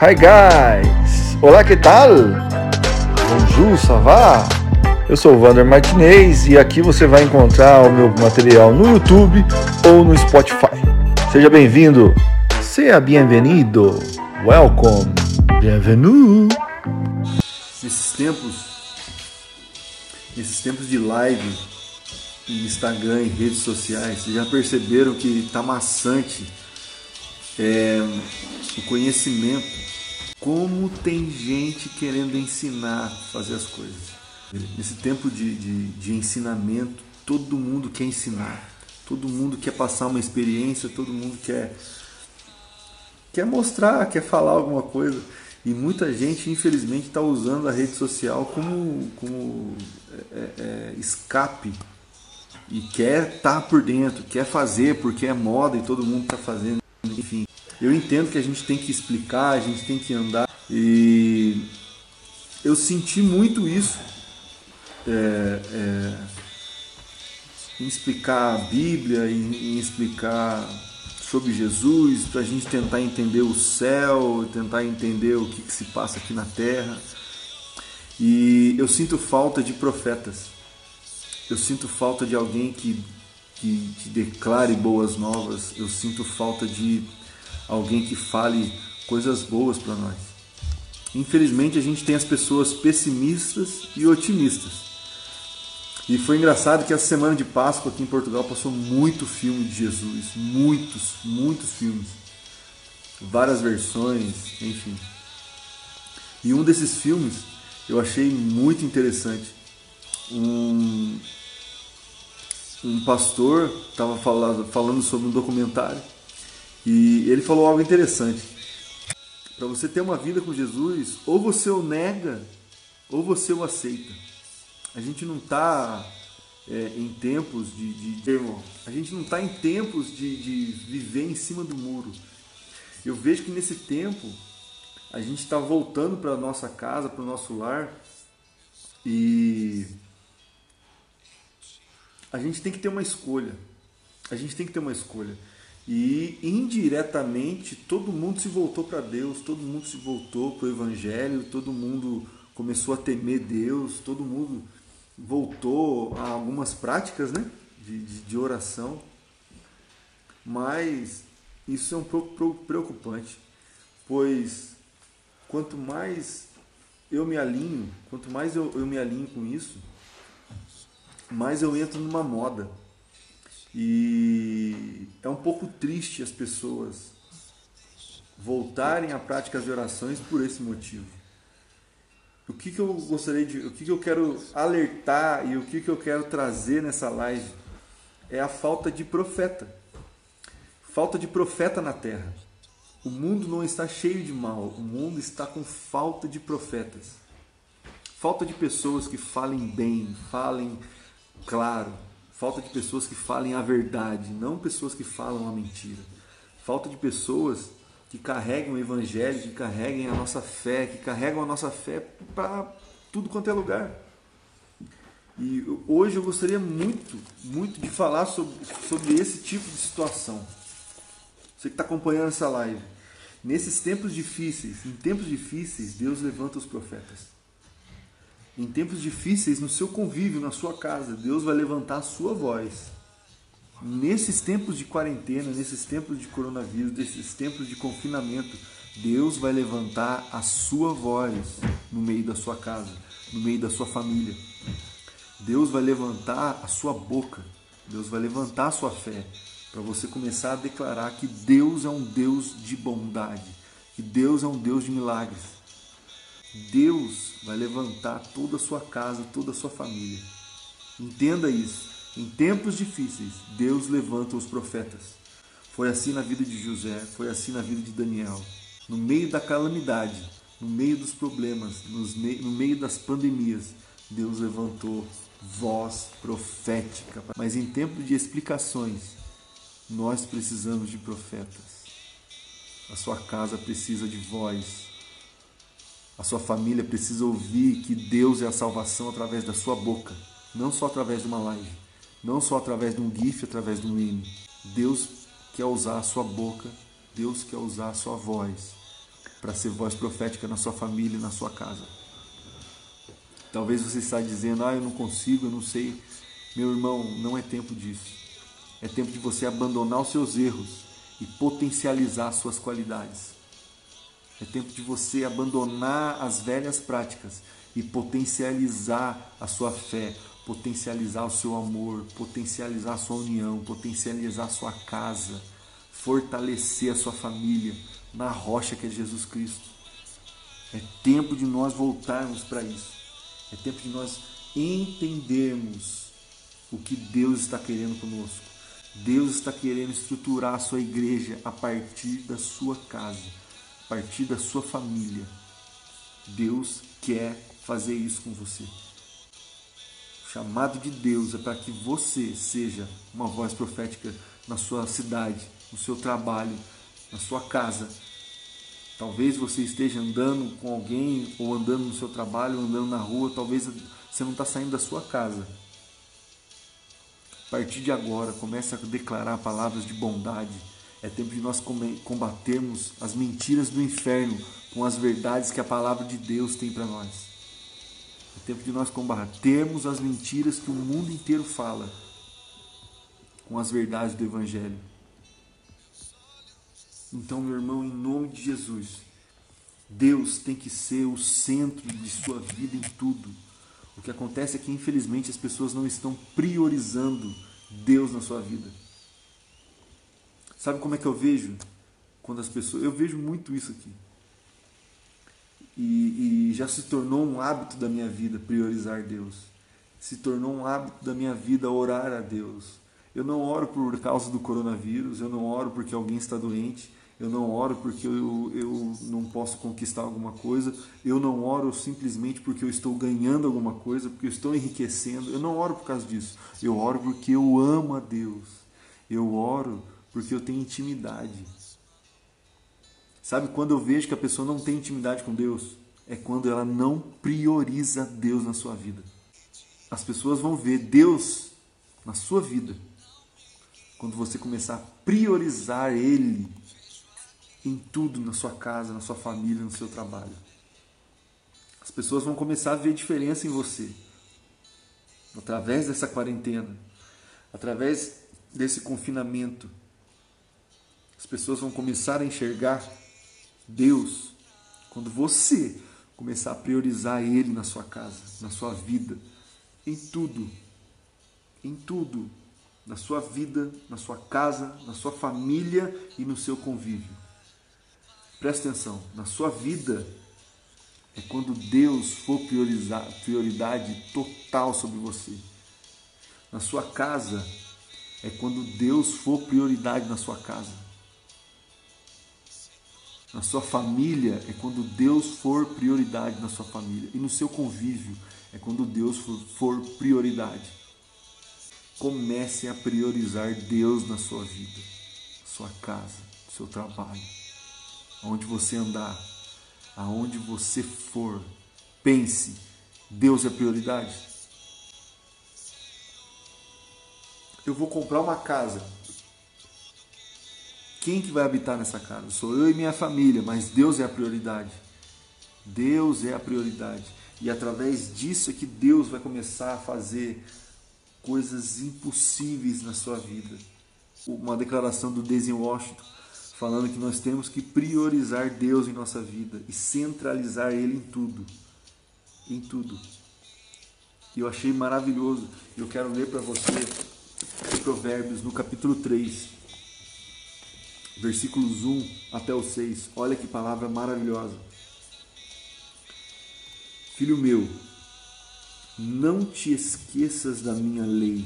Hi guys! Olá, que tal? Bonjour, ça va? Eu sou o Vander Martinez e aqui você vai encontrar o meu material no YouTube ou no Spotify. Seja bem-vindo! Seja bem-vindo! Welcome! Bienvenue! Nesses tempos, nesses tempos de live em Instagram e redes sociais, vocês já perceberam que tá maçante é, o conhecimento como tem gente querendo ensinar a fazer as coisas. Nesse tempo de, de, de, ensinamento, todo mundo quer ensinar, todo mundo quer passar uma experiência, todo mundo quer, quer mostrar, quer falar alguma coisa. E muita gente, infelizmente, está usando a rede social como, como é, é, é escape e quer estar tá por dentro, quer fazer porque é moda e todo mundo está fazendo. Enfim, eu entendo que a gente tem que explicar, a gente tem que andar e eu senti muito isso é, é, em explicar a Bíblia, em, em explicar sobre Jesus, para a gente tentar entender o céu, tentar entender o que, que se passa aqui na Terra. E eu sinto falta de profetas. Eu sinto falta de alguém que, que, que declare boas novas. Eu sinto falta de alguém que fale coisas boas para nós. Infelizmente a gente tem as pessoas pessimistas e otimistas. E foi engraçado que essa semana de Páscoa aqui em Portugal passou muito filme de Jesus, muitos, muitos filmes, várias versões, enfim. E um desses filmes eu achei muito interessante. Um, um pastor estava falando sobre um documentário e ele falou algo interessante. Para você ter uma vida com Jesus, ou você o nega, ou você o aceita. A gente não está é, em tempos de, de, a gente não está em tempos de, de viver em cima do muro. Eu vejo que nesse tempo a gente está voltando para nossa casa, para o nosso lar e a gente tem que ter uma escolha. A gente tem que ter uma escolha. E indiretamente todo mundo se voltou para Deus, todo mundo se voltou para o Evangelho, todo mundo começou a temer Deus, todo mundo voltou a algumas práticas né, de, de, de oração. Mas isso é um pouco preocupante, pois quanto mais eu me alinho, quanto mais eu, eu me alinho com isso, mais eu entro numa moda. E é um pouco triste as pessoas voltarem à prática de orações por esse motivo. O que, que eu gostaria de. O que, que eu quero alertar e o que, que eu quero trazer nessa live é a falta de profeta. Falta de profeta na terra. O mundo não está cheio de mal, o mundo está com falta de profetas. Falta de pessoas que falem bem, falem claro, Falta de pessoas que falem a verdade, não pessoas que falam a mentira. Falta de pessoas que carreguem o evangelho, que carreguem a nossa fé, que carregam a nossa fé para tudo quanto é lugar. E hoje eu gostaria muito, muito de falar sobre, sobre esse tipo de situação. Você que está acompanhando essa live. Nesses tempos difíceis, em tempos difíceis, Deus levanta os profetas. Em tempos difíceis, no seu convívio, na sua casa, Deus vai levantar a sua voz. Nesses tempos de quarentena, nesses tempos de coronavírus, nesses tempos de confinamento, Deus vai levantar a sua voz no meio da sua casa, no meio da sua família. Deus vai levantar a sua boca, Deus vai levantar a sua fé, para você começar a declarar que Deus é um Deus de bondade, que Deus é um Deus de milagres, Deus vai levantar toda a sua casa, toda a sua família. Entenda isso. Em tempos difíceis, Deus levanta os profetas. Foi assim na vida de José, foi assim na vida de Daniel. No meio da calamidade, no meio dos problemas, no meio das pandemias, Deus levantou voz profética. Mas em tempo de explicações, nós precisamos de profetas. A sua casa precisa de voz a sua família precisa ouvir que Deus é a salvação através da sua boca, não só através de uma live, não só através de um gif, através de um hino. Deus quer usar a sua boca, Deus quer usar a sua voz para ser voz profética na sua família e na sua casa. Talvez você está dizendo, ah, eu não consigo, eu não sei. Meu irmão, não é tempo disso. É tempo de você abandonar os seus erros e potencializar as suas qualidades. É tempo de você abandonar as velhas práticas e potencializar a sua fé, potencializar o seu amor, potencializar a sua união, potencializar a sua casa, fortalecer a sua família na rocha que é Jesus Cristo. É tempo de nós voltarmos para isso. É tempo de nós entendermos o que Deus está querendo conosco. Deus está querendo estruturar a sua igreja a partir da sua casa, partir da sua família. Deus quer fazer isso com você. O chamado de Deus é para que você seja uma voz profética na sua cidade, no seu trabalho, na sua casa. Talvez você esteja andando com alguém, ou andando no seu trabalho, ou andando na rua, talvez você não está saindo da sua casa. A partir de agora, comece a declarar palavras de bondade. É tempo de nós combatermos as mentiras do inferno com as verdades que a palavra de Deus tem para nós. É tempo de nós combatermos as mentiras que o mundo inteiro fala com as verdades do Evangelho. Então, meu irmão, em nome de Jesus, Deus tem que ser o centro de sua vida em tudo. O que acontece é que, infelizmente, as pessoas não estão priorizando Deus na sua vida. Sabe como é que eu vejo? Quando as pessoas. Eu vejo muito isso aqui. E, e já se tornou um hábito da minha vida priorizar Deus. Se tornou um hábito da minha vida orar a Deus. Eu não oro por causa do coronavírus, eu não oro porque alguém está doente, eu não oro porque eu, eu não posso conquistar alguma coisa, eu não oro simplesmente porque eu estou ganhando alguma coisa, porque eu estou enriquecendo, eu não oro por causa disso, eu oro porque eu amo a Deus, eu oro porque eu tenho intimidade. Sabe quando eu vejo que a pessoa não tem intimidade com Deus? É quando ela não prioriza Deus na sua vida. As pessoas vão ver Deus na sua vida quando você começar a priorizar Ele em tudo na sua casa, na sua família, no seu trabalho. As pessoas vão começar a ver diferença em você através dessa quarentena, através desse confinamento. As pessoas vão começar a enxergar Deus quando você começar a priorizar Ele na sua casa, na sua vida, em tudo, em tudo, na sua vida, na sua casa, na sua família e no seu convívio. Presta atenção, na sua vida é quando Deus for priorizar, prioridade total sobre você. Na sua casa é quando Deus for prioridade na sua casa. Na sua família é quando Deus for prioridade na sua família. E no seu convívio é quando Deus for, for prioridade. Comece a priorizar Deus na sua vida, sua casa, seu trabalho aonde você andar, aonde você for, pense, Deus é prioridade. Eu vou comprar uma casa. Quem que vai habitar nessa casa? Sou eu e minha família, mas Deus é a prioridade. Deus é a prioridade. E através disso é que Deus vai começar a fazer coisas impossíveis na sua vida. Uma declaração do Denzel Washington falando que nós temos que priorizar Deus em nossa vida e centralizar Ele em tudo. Em tudo. E eu achei maravilhoso. Eu quero ler para você Provérbios no capítulo 3, versículos 1 até o 6. Olha que palavra maravilhosa. Filho meu, não te esqueças da minha lei,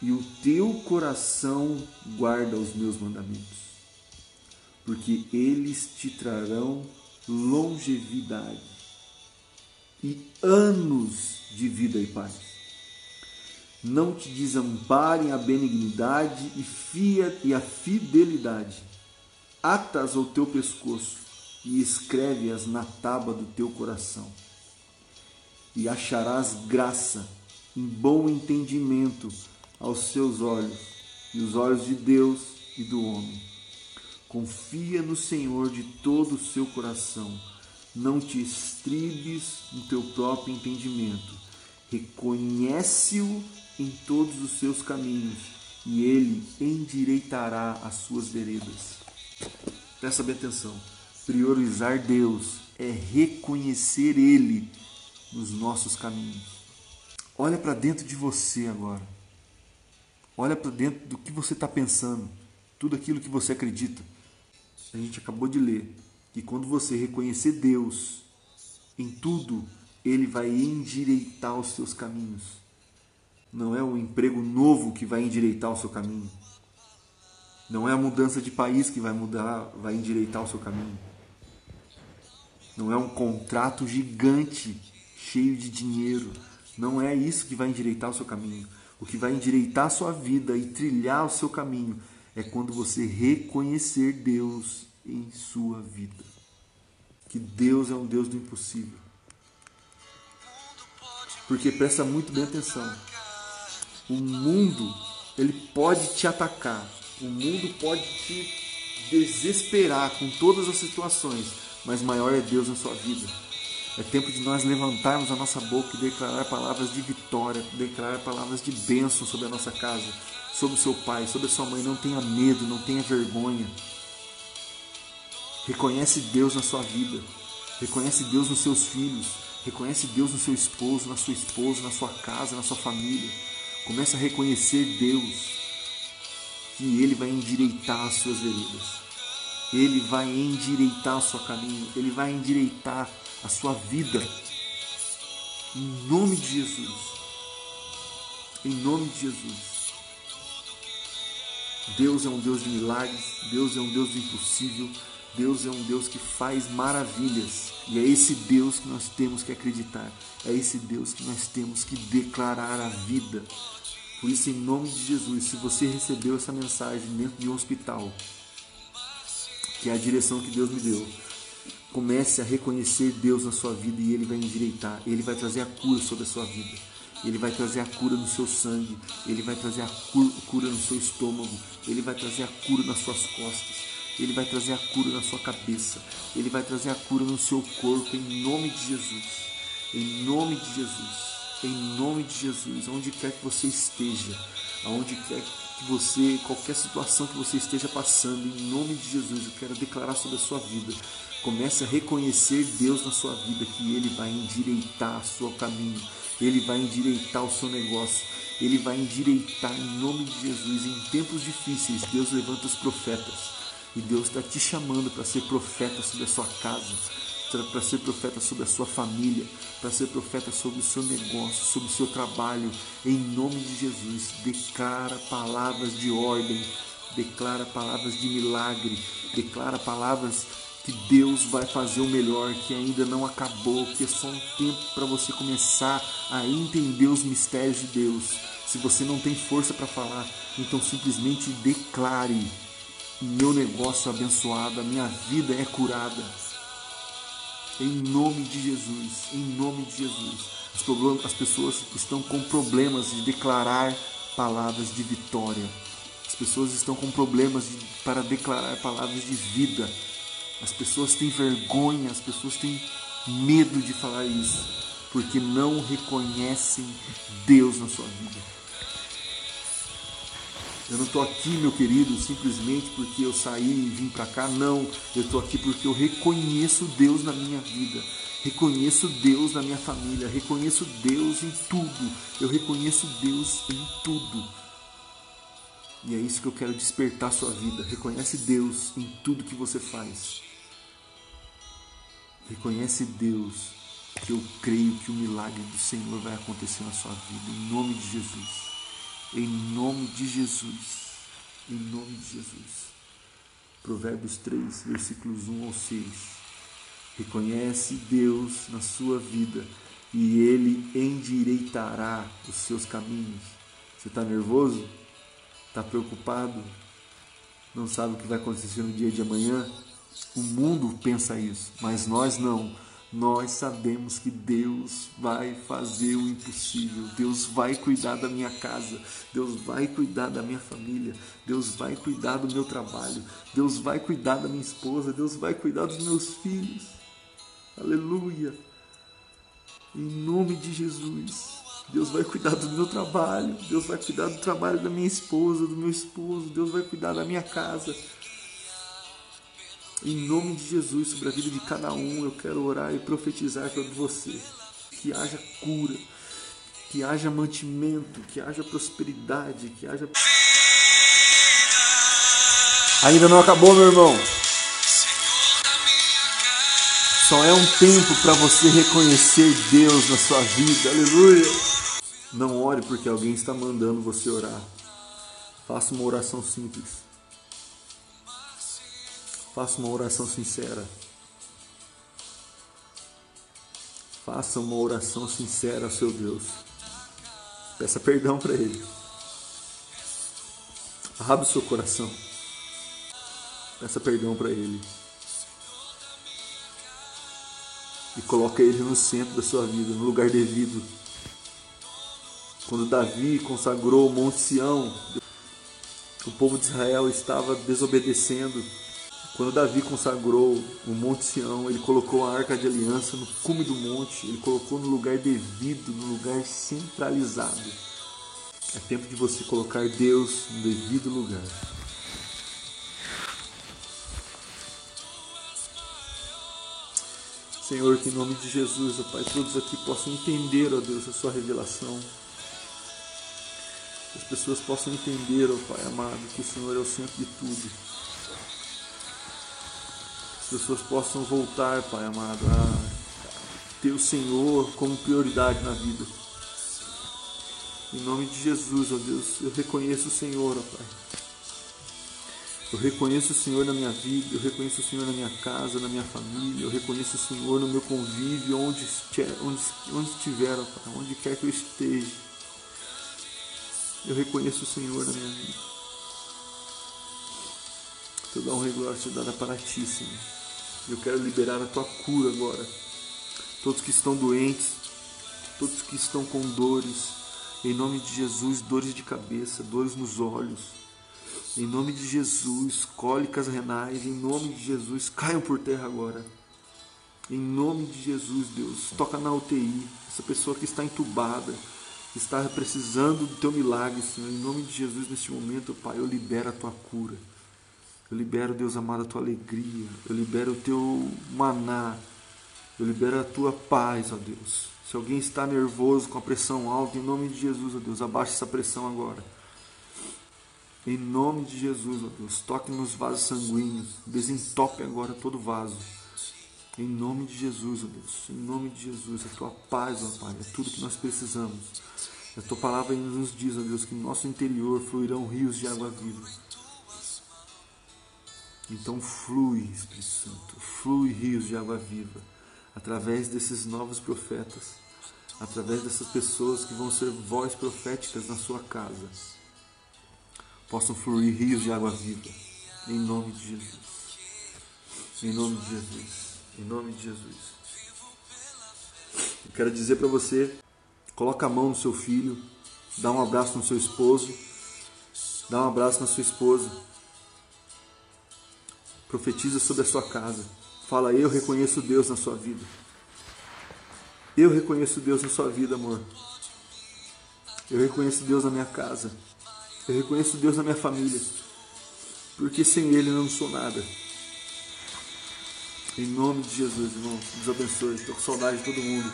e o teu coração guarda os meus mandamentos porque eles te trarão longevidade e anos de vida e paz. Não te desamparem a benignidade e, a fidelidade. Atas ao teu pescoço e escreve-as na tábua do teu coração. E acharás graça em bom entendimento aos seus olhos e os olhos de Deus e do homem Confia no Senhor de todo o seu coração. Não te estribes no teu próprio entendimento. Reconhece-o em todos os seus caminhos e ele endireitará as suas veredas. Presta bem atenção. Priorizar Deus é reconhecer Ele nos nossos caminhos. Olha para dentro de você agora. Olha para dentro do que você está pensando, tudo aquilo que você acredita. A gente acabou de ler que quando você reconhecer Deus em tudo, Ele vai endireitar os seus caminhos. Não é um emprego novo que vai endireitar o seu caminho. Não é a mudança de país que vai mudar, vai endireitar o seu caminho. Não é um contrato gigante cheio de dinheiro. Não é isso que vai endireitar o seu caminho. O que vai endireitar a sua vida e trilhar o seu caminho é quando você reconhecer Deus em sua vida. Que Deus é um Deus do impossível. Porque presta muito bem atenção. O mundo, ele pode te atacar. O mundo pode te desesperar com todas as situações, mas maior é Deus na sua vida. É tempo de nós levantarmos a nossa boca e declarar palavras de vitória, declarar palavras de bênção sobre a nossa casa, sobre o seu pai, sobre a sua mãe. Não tenha medo, não tenha vergonha. Reconhece Deus na sua vida. Reconhece Deus nos seus filhos. Reconhece Deus no seu esposo, na sua esposa, na sua casa, na sua família. Comece a reconhecer Deus, que Ele vai endireitar as suas veredas. Ele vai endireitar o seu caminho. Ele vai endireitar a sua vida. Em nome de Jesus. Em nome de Jesus. Deus é um Deus de milagres. Deus é um Deus do impossível. Deus é um Deus que faz maravilhas. E é esse Deus que nós temos que acreditar. É esse Deus que nós temos que declarar a vida. Por isso, em nome de Jesus, se você recebeu essa mensagem dentro de um hospital, que é a direção que Deus me deu, comece a reconhecer Deus na sua vida e Ele vai endireitar, Ele vai trazer a cura sobre a sua vida. Ele vai trazer a cura no seu sangue, Ele vai trazer a cura no seu estômago, Ele vai trazer a cura nas suas costas, ele vai trazer a cura na sua cabeça. Ele vai trazer a cura no seu corpo, em nome de Jesus. Em nome de Jesus. Em nome de Jesus. Onde quer que você esteja, aonde quer que você, qualquer situação que você esteja passando, em nome de Jesus, eu quero declarar sobre a sua vida. Comece a reconhecer Deus na sua vida, que Ele vai endireitar o seu caminho, Ele vai endireitar o seu negócio, Ele vai endireitar em nome de Jesus. Em tempos difíceis, Deus levanta os profetas e Deus está te chamando para ser profeta sobre a sua casa, para ser profeta sobre a sua família, para ser profeta sobre o seu negócio, sobre o seu trabalho. Em nome de Jesus, declara palavras de ordem, declara palavras de milagre, declara palavras que Deus vai fazer o melhor, que ainda não acabou, que é só um tempo para você começar a entender os mistérios de Deus. Se você não tem força para falar, então simplesmente declare meu negócio é abençoado, a minha vida é curada. Em nome de Jesus, em nome de Jesus. As, as pessoas estão com problemas de declarar palavras de vitória. As pessoas estão com problemas de, para declarar palavras de vida. As pessoas têm vergonha, as pessoas têm medo de falar isso, porque não reconhecem Deus na sua vida. Eu não estou aqui, meu querido, simplesmente porque eu saí e vim para cá. Não, eu estou aqui porque eu reconheço Deus na minha vida. Reconheço Deus na minha família. Reconheço Deus em tudo. Eu reconheço Deus em tudo. E é isso que eu quero despertar sua vida. Reconhece Deus em tudo que você faz. Reconhece Deus que eu creio que o milagre do Senhor vai acontecer na sua vida. Em nome de Jesus. Em nome de Jesus. Em nome de Jesus. Provérbios 3, versículos 1 ao 6. Reconhece Deus na sua vida e Ele endireitará os seus caminhos. Você está nervoso? Está preocupado? Não sabe o que vai acontecer no dia de amanhã? O mundo pensa isso, mas nós não. Nós sabemos que Deus vai fazer o impossível. Deus vai cuidar da minha casa. Deus vai cuidar da minha família. Deus vai cuidar do meu trabalho. Deus vai cuidar da minha esposa. Deus vai cuidar dos meus filhos. Aleluia. Em nome de Jesus. Deus vai cuidar do meu trabalho. Deus vai cuidar do trabalho da minha esposa, do meu esposo. Deus vai cuidar da minha casa. Em nome de Jesus, sobre a vida de cada um, eu quero orar e profetizar sobre você. Que haja cura, que haja mantimento, que haja prosperidade, que haja. Ainda não acabou, meu irmão. Só é um tempo para você reconhecer Deus na sua vida. Aleluia. Não ore porque alguém está mandando você orar. Faça uma oração simples. Faça uma oração sincera. Faça uma oração sincera ao seu Deus. Peça perdão para Ele. Abra o seu coração. Peça perdão para Ele. E coloque Ele no centro da sua vida, no lugar devido. Quando Davi consagrou o Monte Sião, o povo de Israel estava desobedecendo quando Davi consagrou o Monte Sião, ele colocou a arca de aliança no cume do monte, ele colocou no lugar devido, no lugar centralizado. É tempo de você colocar Deus no devido lugar. Senhor, que em nome de Jesus, ó Pai, todos aqui possam entender, ó Deus, a sua revelação. Que as pessoas possam entender, ó Pai amado, que o Senhor é o centro de tudo as pessoas possam voltar, Pai amado, a ter o Senhor como prioridade na vida. Em nome de Jesus, ó Deus, eu reconheço o Senhor, ó Pai. Eu reconheço o Senhor na minha vida, eu reconheço o Senhor na minha casa, na minha família, eu reconheço o Senhor no meu convívio, onde, onde, onde estiver, ó Pai, onde quer que eu esteja. Eu reconheço o Senhor na minha vida. Toda honra e glória te dada para ti, Senhor. Eu quero liberar a tua cura agora. Todos que estão doentes, todos que estão com dores, em nome de Jesus, dores de cabeça, dores nos olhos. Em nome de Jesus, cólicas renais, em nome de Jesus, caiam por terra agora. Em nome de Jesus, Deus, toca na UTI, essa pessoa que está entubada, está precisando do teu milagre, Senhor. Em nome de Jesus, neste momento, Pai, eu libero a tua cura. Eu libero, Deus amado, a tua alegria. Eu libero o teu maná. Eu libero a tua paz, ó Deus. Se alguém está nervoso, com a pressão alta, em nome de Jesus, ó Deus, abaixe essa pressão agora. Em nome de Jesus, ó Deus, toque nos vasos sanguíneos. Desentope agora todo vaso. Em nome de Jesus, ó Deus. Em nome de Jesus, a tua paz, ó Pai, é tudo que nós precisamos. A tua palavra nos diz, ó Deus, que no nosso interior fluirão rios de água viva. Então flui, Espírito Santo, flui rios de água viva através desses novos profetas, através dessas pessoas que vão ser voz proféticas na sua casa. Possam fluir rios de água viva, em nome de Jesus. Em nome de Jesus. Em nome de Jesus. Eu quero dizer para você, coloca a mão no seu filho, dá um abraço no seu esposo, dá um abraço na sua esposa Profetiza sobre a sua casa. Fala, eu reconheço Deus na sua vida. Eu reconheço Deus na sua vida, amor. Eu reconheço Deus na minha casa. Eu reconheço Deus na minha família. Porque sem Ele eu não sou nada. Em nome de Jesus, irmão. Deus abençoe. Estou com saudade de todo mundo.